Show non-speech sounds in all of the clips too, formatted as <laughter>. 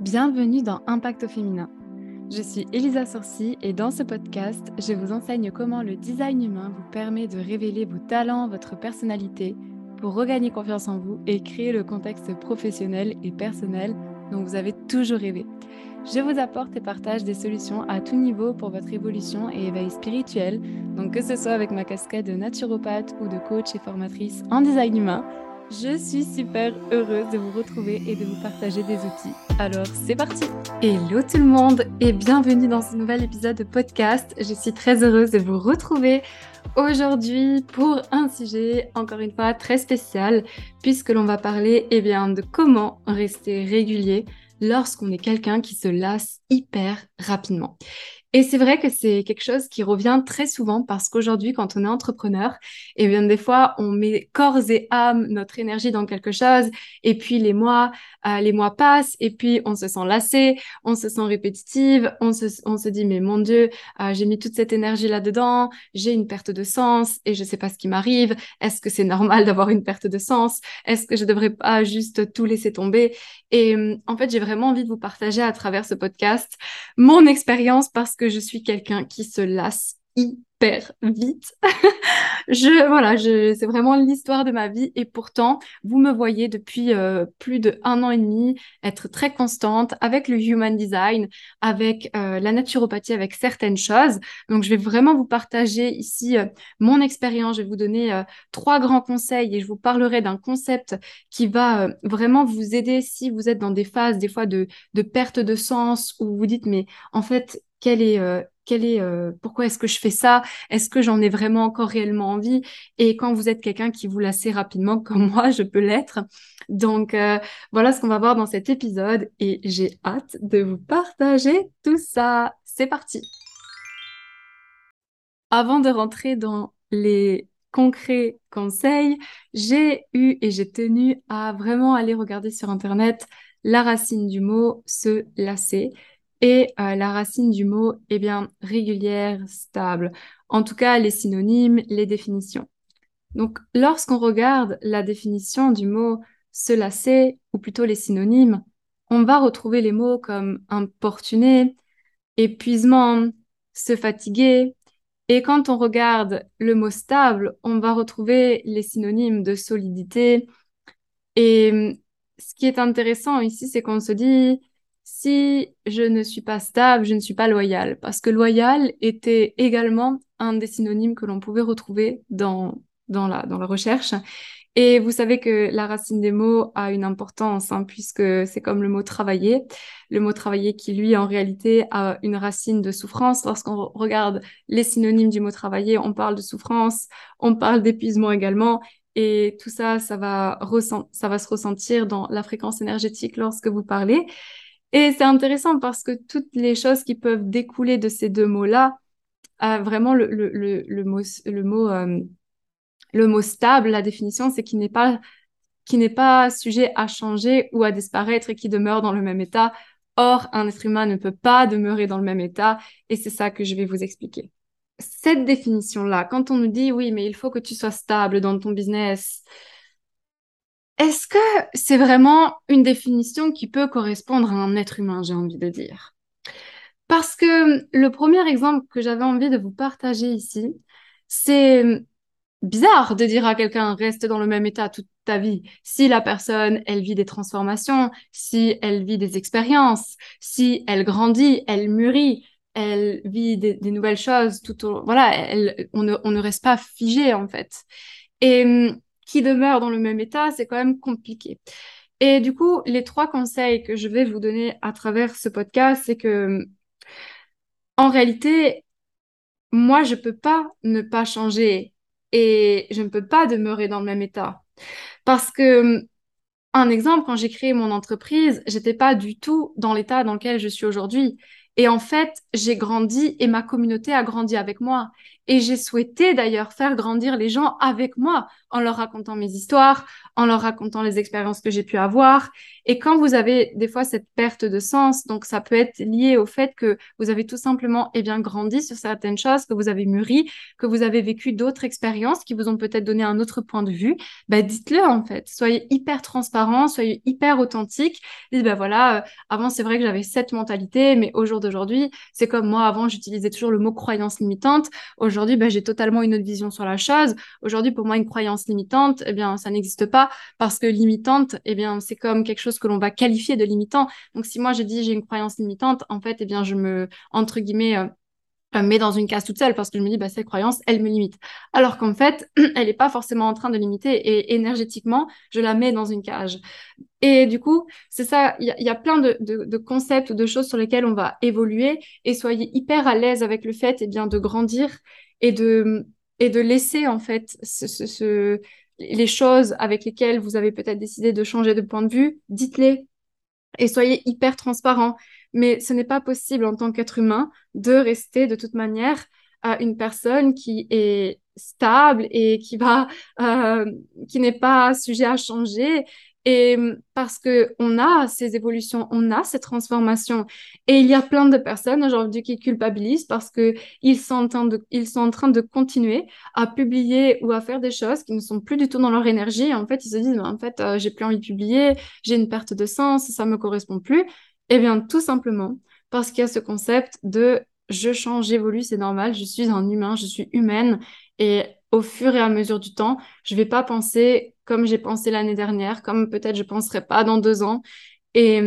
Bienvenue dans Impact au féminin. Je suis Elisa Sorcy et dans ce podcast, je vous enseigne comment le design humain vous permet de révéler vos talents, votre personnalité pour regagner confiance en vous et créer le contexte professionnel et personnel dont vous avez toujours rêvé. Je vous apporte et partage des solutions à tout niveau pour votre évolution et éveil spirituel, donc que ce soit avec ma casquette de naturopathe ou de coach et formatrice en design humain je suis super heureuse de vous retrouver et de vous partager des outils. Alors, c'est parti Hello tout le monde et bienvenue dans ce nouvel épisode de podcast. Je suis très heureuse de vous retrouver aujourd'hui pour un sujet, encore une fois, très spécial, puisque l'on va parler eh bien, de comment rester régulier lorsqu'on est quelqu'un qui se lasse hyper rapidement. Et c'est vrai que c'est quelque chose qui revient très souvent parce qu'aujourd'hui, quand on est entrepreneur, eh bien, des fois, on met corps et âme notre énergie dans quelque chose et puis les mois, euh, les mois passent et puis on se sent lassé, on se sent répétitive, on se, on se dit, mais mon Dieu, euh, j'ai mis toute cette énergie là-dedans, j'ai une perte de sens et je sais pas ce qui m'arrive. Est-ce que c'est normal d'avoir une perte de sens? Est-ce que je devrais pas juste tout laisser tomber? Et en fait, j'ai vraiment envie de vous partager à travers ce podcast mon expérience parce que je suis quelqu'un qui se lasse hyper vite. <laughs> je voilà, c'est vraiment l'histoire de ma vie et pourtant vous me voyez depuis euh, plus de un an et demi être très constante avec le human design, avec euh, la naturopathie, avec certaines choses. Donc je vais vraiment vous partager ici euh, mon expérience. Je vais vous donner trois grands conseils et je vous parlerai d'un concept qui va vraiment vous aider si vous êtes dans des phases des fois de de perte de sens où vous dites mais en fait quel est est, euh, pourquoi est-ce que je fais ça? Est-ce que j'en ai vraiment encore réellement envie? Et quand vous êtes quelqu'un qui vous lasse rapidement, <laughs> comme moi, je peux l'être. Donc euh, voilà ce qu'on va voir dans cet épisode et j'ai hâte de vous partager tout ça. C'est parti. Avant de rentrer dans les concrets conseils, j'ai eu et j'ai tenu à vraiment aller regarder sur Internet la racine du mot se lasser et euh, la racine du mot, eh bien, régulière, stable. En tout cas, les synonymes, les définitions. Donc, lorsqu'on regarde la définition du mot se lasser, ou plutôt les synonymes, on va retrouver les mots comme importuné, épuisement, se fatiguer. Et quand on regarde le mot stable, on va retrouver les synonymes de solidité. Et ce qui est intéressant ici, c'est qu'on se dit, si je ne suis pas stable, je ne suis pas loyal. Parce que loyal était également un des synonymes que l'on pouvait retrouver dans, dans, la, dans la recherche. Et vous savez que la racine des mots a une importance, hein, puisque c'est comme le mot travailler. Le mot travailler qui, lui, en réalité, a une racine de souffrance. Lorsqu'on regarde les synonymes du mot travailler, on parle de souffrance, on parle d'épuisement également. Et tout ça, ça va, ça va se ressentir dans la fréquence énergétique lorsque vous parlez. Et c'est intéressant parce que toutes les choses qui peuvent découler de ces deux mots-là, euh, vraiment le, mot, le, mot, euh, le mot stable, la définition, c'est qu'il n'est pas, qui n'est pas sujet à changer ou à disparaître et qui demeure dans le même état. Or, un être humain ne peut pas demeurer dans le même état et c'est ça que je vais vous expliquer. Cette définition-là, quand on nous dit oui, mais il faut que tu sois stable dans ton business, est-ce que c'est vraiment une définition qui peut correspondre à un être humain, j'ai envie de dire? Parce que le premier exemple que j'avais envie de vous partager ici, c'est bizarre de dire à quelqu'un reste dans le même état toute ta vie. Si la personne, elle vit des transformations, si elle vit des expériences, si elle grandit, elle mûrit, elle vit des, nouvelles choses, tout au, voilà, on, ne, on ne reste pas figé en fait. Et qui demeure dans le même état, c'est quand même compliqué. Et du coup, les trois conseils que je vais vous donner à travers ce podcast, c'est que, en réalité, moi, je peux pas ne pas changer et je ne peux pas demeurer dans le même état. Parce que, un exemple, quand j'ai créé mon entreprise, j'étais pas du tout dans l'état dans lequel je suis aujourd'hui. Et en fait, j'ai grandi et ma communauté a grandi avec moi. Et j'ai souhaité d'ailleurs faire grandir les gens avec moi en leur racontant mes histoires, en leur racontant les expériences que j'ai pu avoir. Et quand vous avez des fois cette perte de sens, donc ça peut être lié au fait que vous avez tout simplement eh bien grandi sur certaines choses, que vous avez mûri, que vous avez vécu d'autres expériences qui vous ont peut-être donné un autre point de vue, bah dites-le en fait. Soyez hyper transparent, soyez hyper authentique. Dites ben voilà, euh, avant c'est vrai que j'avais cette mentalité, mais au jour d'aujourd'hui, c'est comme moi avant j'utilisais toujours le mot croyance limitante. Ben, j'ai totalement une autre vision sur la chose. Aujourd'hui, pour moi, une croyance limitante, eh bien, ça n'existe pas parce que limitante, eh bien, c'est comme quelque chose que l'on va qualifier de limitant. Donc, si moi, je dis j'ai une croyance limitante, en fait, eh bien, je me, entre guillemets, euh, euh, dans une case toute seule parce que je me dis, bah, cette croyance, elle me limite. Alors qu'en fait, <clears throat> elle n'est pas forcément en train de limiter et énergétiquement, je la mets dans une cage. Et du coup, c'est ça, il y, a plein de, de, concepts ou de choses sur lesquelles on va évoluer et soyez hyper à l'aise avec le fait eh bien, de grandir et de, et de laisser en fait ce, ce, les choses avec lesquelles vous avez peut-être décidé de changer de point de vue, dites-les et soyez hyper transparent. Mais ce n'est pas possible en tant qu'être humain de rester de toute manière à une personne qui est stable et qui va euh, qui n'est pas sujet à changer et parce que on a ces évolutions, on a ces transformations. Et il y a plein de personnes aujourd'hui qui culpabilisent parce que ils sont en train de, sont en train de continuer à publier ou à faire des choses qui ne sont plus du tout dans leur énergie. En fait, ils se disent, en fait, euh, j'ai plus envie de publier, j'ai une perte de sens, ça me correspond plus. Eh bien, tout simplement parce qu'il y a ce concept de je change, j'évolue, c'est normal, je suis un humain, je suis humaine. Et au fur et à mesure du temps, je vais pas penser comme j'ai pensé l'année dernière, comme peut-être je penserai pas dans deux ans. Et,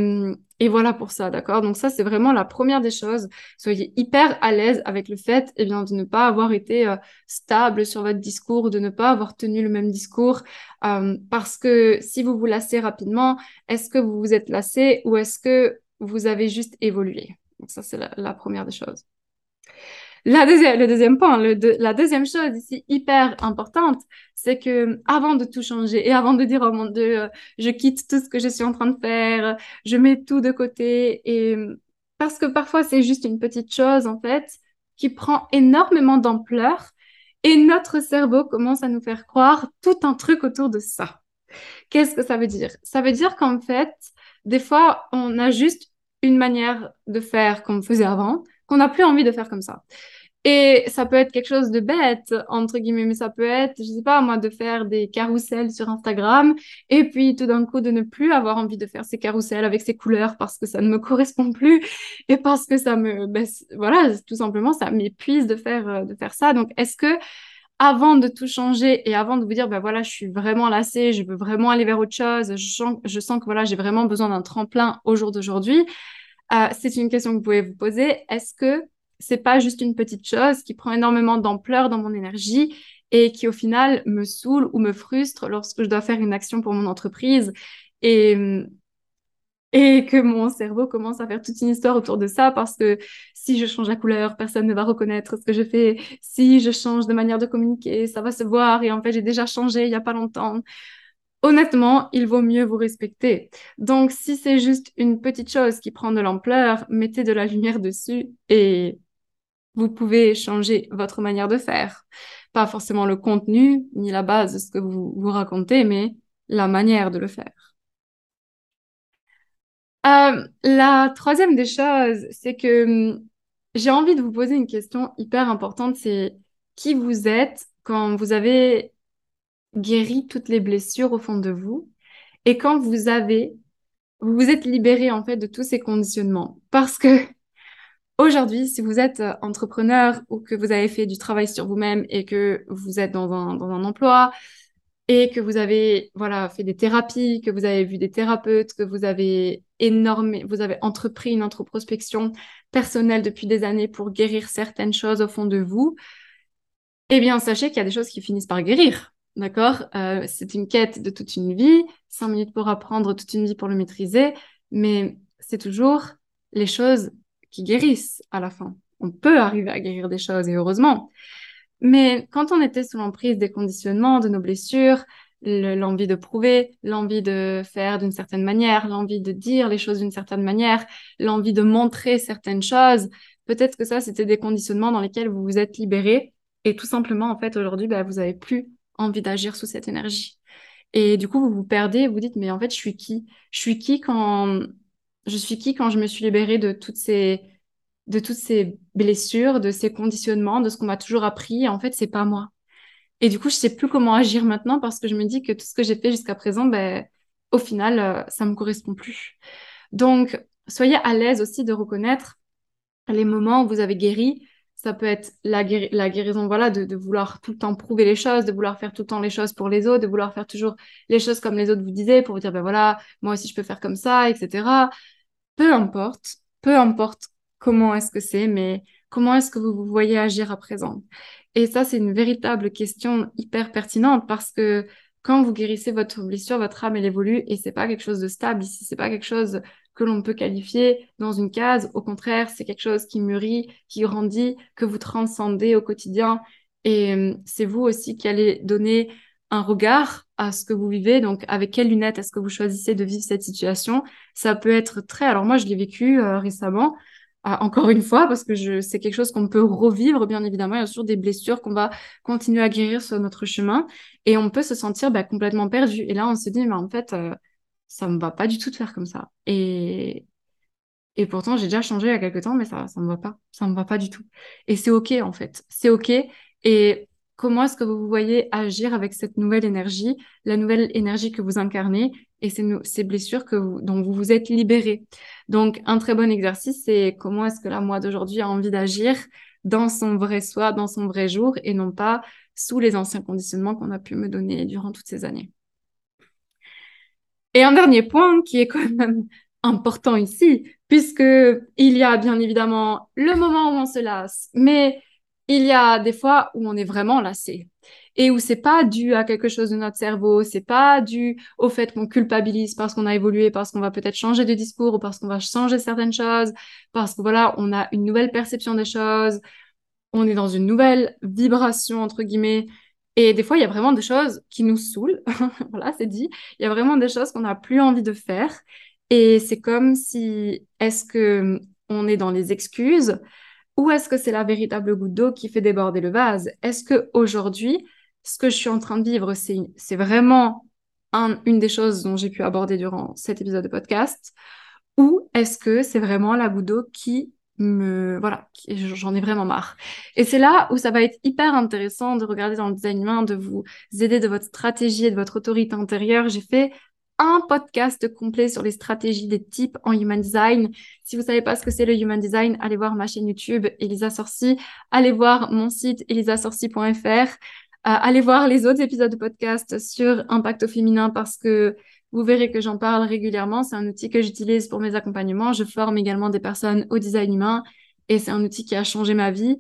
et voilà pour ça, d'accord? Donc ça, c'est vraiment la première des choses. Soyez hyper à l'aise avec le fait eh bien, de ne pas avoir été euh, stable sur votre discours, de ne pas avoir tenu le même discours. Euh, parce que si vous vous lassez rapidement, est-ce que vous vous êtes lassé ou est-ce que vous avez juste évolué? Donc ça, c'est la première des choses. La deuxième, le deuxième point, le la deuxième chose ici hyper importante, c'est que avant de tout changer et avant de dire oh mon Dieu, je quitte tout ce que je suis en train de faire, je mets tout de côté et parce que parfois c'est juste une petite chose en fait qui prend énormément d'ampleur et notre cerveau commence à nous faire croire tout un truc autour de ça. Qu'est-ce que ça veut dire? Ça veut dire qu'en fait, des fois, on a juste une manière de faire comme on faisait avant, qu'on n'a plus envie de faire comme ça. Et ça peut être quelque chose de bête, entre guillemets, mais ça peut être, je sais pas, moi, de faire des carousels sur Instagram et puis tout d'un coup de ne plus avoir envie de faire ces carousels avec ces couleurs parce que ça ne me correspond plus et parce que ça me, ben, voilà, tout simplement, ça m'épuise de faire, euh, de faire ça. Donc, est-ce que avant de tout changer et avant de vous dire, ben voilà, je suis vraiment lassée, je veux vraiment aller vers autre chose, je sens, je sens que voilà, j'ai vraiment besoin d'un tremplin au jour d'aujourd'hui, euh, c'est une question que vous pouvez vous poser. Est-ce que c'est pas juste une petite chose qui prend énormément d'ampleur dans mon énergie et qui au final me saoule ou me frustre lorsque je dois faire une action pour mon entreprise? Et et que mon cerveau commence à faire toute une histoire autour de ça parce que si je change la couleur, personne ne va reconnaître ce que je fais. Si je change de manière de communiquer, ça va se voir et en fait j'ai déjà changé il y a pas longtemps. Honnêtement, il vaut mieux vous respecter. Donc si c'est juste une petite chose qui prend de l'ampleur, mettez de la lumière dessus et vous pouvez changer votre manière de faire. Pas forcément le contenu ni la base de ce que vous vous racontez, mais la manière de le faire. Euh, la troisième des choses, c'est que hum, j'ai envie de vous poser une question hyper importante, c'est qui vous êtes quand vous avez guéri toutes les blessures au fond de vous et quand vous avez, vous vous êtes libéré en fait de tous ces conditionnements. Parce que <laughs> Aujourd'hui, si vous êtes euh, entrepreneur ou que vous avez fait du travail sur vous-même et que vous êtes dans un, dans un emploi et que vous avez voilà fait des thérapies, que vous avez vu des thérapeutes, que vous avez vous avez entrepris une introspection personnelle depuis des années pour guérir certaines choses au fond de vous, eh bien sachez qu'il y a des choses qui finissent par guérir. D'accord? Euh, C'est une quête de toute une vie, cinq minutes pour apprendre, toute une vie pour le maîtriser, mais c'est toujours les choses qui guérissent à la fin. On peut arriver à guérir des choses et heureusement. Mais quand on était sous l'emprise des conditionnements, de nos blessures, l'envie de prouver, l'envie de faire d'une certaine manière, l'envie de dire les choses d'une certaine manière, l'envie de montrer certaines choses. Peut-être que ça, c'était des conditionnements dans lesquels vous vous êtes libéré et tout simplement, en fait, aujourd'hui, bah, vous avez plus envie d'agir sous cette énergie. Et du coup, vous vous perdez, vous dites, mais en fait, je suis qui? Je suis qui quand je suis qui quand je me suis libérée de toutes ces de toutes ces blessures, de ces conditionnements, de ce qu'on m'a toujours appris? En fait, c'est pas moi. Et du coup, je sais plus comment agir maintenant parce que je me dis que tout ce que j'ai fait jusqu'à présent, ben, au final, euh, ça me correspond plus. Donc, soyez à l'aise aussi de reconnaître les moments où vous avez guéri. Ça peut être la, la guérison, voilà, de, de, vouloir tout le temps prouver les choses, de vouloir faire tout le temps les choses pour les autres, de vouloir faire toujours les choses comme les autres vous disaient pour vous dire, ben voilà, moi aussi je peux faire comme ça, etc. Peu importe, peu importe comment est-ce que c'est, mais comment est-ce que vous vous voyez agir à présent? Et ça, c'est une véritable question hyper pertinente parce que quand vous guérissez votre blessure, votre âme, elle évolue et c'est pas quelque chose de stable ici, c'est pas quelque chose que l'on peut qualifier dans une case. Au contraire, c'est quelque chose qui mûrit, qui grandit, que vous transcendez au quotidien. Et euh, c'est vous aussi qui allez donner un regard à ce que vous vivez. Donc, avec quelles lunettes est-ce que vous choisissez de vivre cette situation? Ça peut être très. Alors moi, je l'ai vécu euh, récemment. Euh, encore une fois, parce que je, c'est quelque chose qu'on peut revivre, bien évidemment. Il y a toujours des blessures qu'on va continuer à guérir sur notre chemin et on peut se sentir bah, complètement perdu. Et là, on se dit, mais en fait, euh, ça me va pas du tout de faire comme ça. Et, et pourtant, j'ai déjà changé il y a quelques temps, mais ça, ça me va pas. Ça me va pas du tout. Et c'est OK, en fait. C'est OK. Et comment est-ce que vous vous voyez agir avec cette nouvelle énergie, la nouvelle énergie que vous incarnez et ces, blessures dont vous vous êtes libéré? Donc, un très bon exercice, c'est comment est-ce que la moi d'aujourd'hui a envie d'agir dans son vrai soi, dans son vrai jour et non pas sous les anciens conditionnements qu'on a pu me donner durant toutes ces années. Et un dernier point qui est quand même important ici, puisque il y a bien évidemment le moment où on se lasse, mais il y a des fois où on est vraiment lassé et où c'est pas dû à quelque chose de notre cerveau, c'est pas dû au fait qu'on culpabilise parce qu'on a évolué, parce qu'on va peut-être changer de discours ou parce qu'on va changer certaines choses, parce que voilà, on a une nouvelle perception des choses, on est dans une nouvelle vibration entre guillemets. Et des fois, il y a vraiment des choses qui nous saoulent. <laughs> voilà, c'est dit. Il y a vraiment des choses qu'on n'a plus envie de faire. Et c'est comme si, est-ce que on est dans les excuses ou est-ce que c'est la véritable goutte d'eau qui fait déborder le vase? Est-ce que aujourd'hui, ce que je suis en train de vivre, c'est vraiment une des choses dont j'ai pu aborder durant cet épisode de podcast? Ou est-ce que c'est vraiment la goutte d'eau qui me... Voilà, j'en ai vraiment marre? Et c'est là où ça va être hyper intéressant de regarder dans le design humain, de vous aider de votre stratégie et de votre autorité intérieure. J'ai fait un podcast complet sur les stratégies des types en human design. Si vous savez pas ce que c'est le human design, allez voir ma chaîne YouTube Elisa Sorci, allez voir mon site elisasorci.fr, euh, allez voir les autres épisodes de podcast sur impact au féminin parce que vous verrez que j'en parle régulièrement. C'est un outil que j'utilise pour mes accompagnements. Je forme également des personnes au design humain et c'est un outil qui a changé ma vie.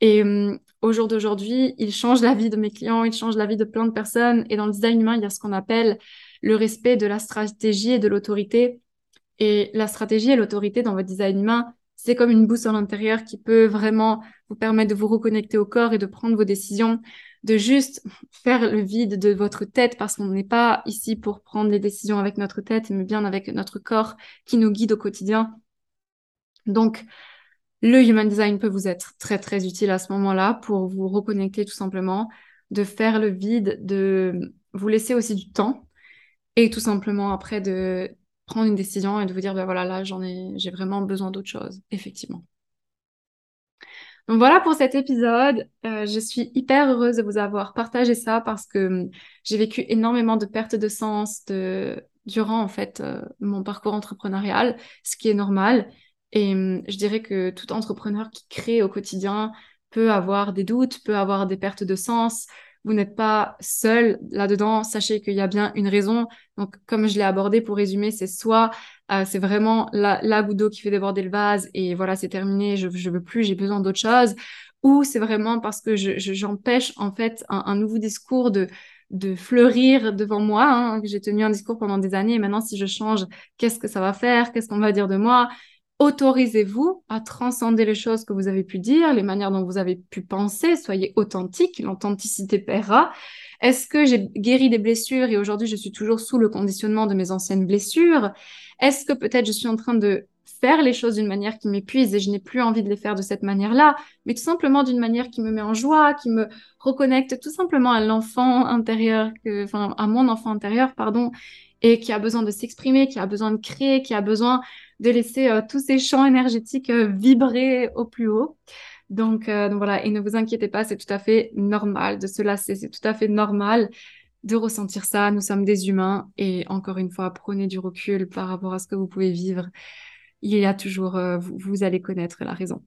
Et hum, au jour d'aujourd'hui, il change la vie de mes clients, il change la vie de plein de personnes. Et dans le design humain, il y a ce qu'on appelle le respect de la stratégie et de l'autorité. Et la stratégie et l'autorité dans votre design humain, c'est comme une boussole intérieure qui peut vraiment vous permettre de vous reconnecter au corps et de prendre vos décisions, de juste faire le vide de votre tête parce qu'on n'est pas ici pour prendre les décisions avec notre tête, mais bien avec notre corps qui nous guide au quotidien. Donc, le human design peut vous être très très utile à ce moment-là pour vous reconnecter tout simplement, de faire le vide, de vous laisser aussi du temps et tout simplement après de prendre une décision et de vous dire, ben voilà, là, j'en ai, j'ai vraiment besoin d'autre chose, effectivement. Donc voilà pour cet épisode. Euh, je suis hyper heureuse de vous avoir partagé ça parce que hum, j'ai vécu énormément de pertes de sens de... durant en fait euh, mon parcours entrepreneurial, ce qui est normal. Et hum, je dirais que tout entrepreneur qui crée au quotidien peut avoir des doutes, peut avoir des pertes de sens, vous n'êtes pas seul là-dedans. Sachez qu'il y a bien une raison. Donc, comme je l'ai abordé pour résumer, c'est soit euh, c'est vraiment la, la goutte d'eau qui fait déborder le vase et voilà, c'est terminé, je, je veux plus, j'ai besoin d'autre chose. Ou c'est vraiment parce que j'empêche je, en fait un, nouveau discours de, de fleurir devant moi. Hein, j'ai tenu un discours pendant des années et maintenant, si je change, qu'est-ce que ça va faire? Qu'est-ce qu'on va dire de moi? Autorisez-vous à transcender les choses que vous avez pu dire, les manières dont vous avez pu penser, soyez authentique, l'authenticité paiera. Est-ce que j'ai guéri des blessures et aujourd'hui je suis toujours sous le conditionnement de mes anciennes blessures? Est-ce que peut-être je suis en train de faire les choses d'une manière qui m'épuise et je n'ai plus envie de les faire de cette manière-là, mais tout simplement d'une manière qui me met en joie, qui me reconnecte tout simplement à l'enfant intérieur, que, enfin à mon enfant intérieur, pardon, et qui a besoin de s'exprimer, qui a besoin de créer, qui a besoin de laisser euh, tous ces champs énergétiques euh, vibrer au plus haut. Donc, euh, donc voilà, et ne vous inquiétez pas, c'est tout à fait normal de se lasser, c'est tout à fait normal de ressentir ça. Nous sommes des humains et encore une fois, prenez du recul par rapport à ce que vous pouvez vivre. Il y a toujours, vous, vous allez connaître la raison.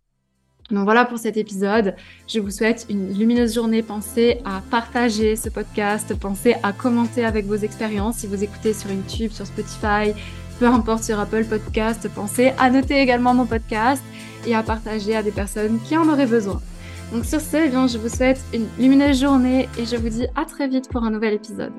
Donc voilà pour cet épisode. Je vous souhaite une lumineuse journée. Pensez à partager ce podcast. Pensez à commenter avec vos expériences si vous écoutez sur YouTube, sur Spotify, peu importe sur Apple Podcast. Pensez à noter également mon podcast et à partager à des personnes qui en auraient besoin. Donc sur ce, eh je vous souhaite une lumineuse journée et je vous dis à très vite pour un nouvel épisode.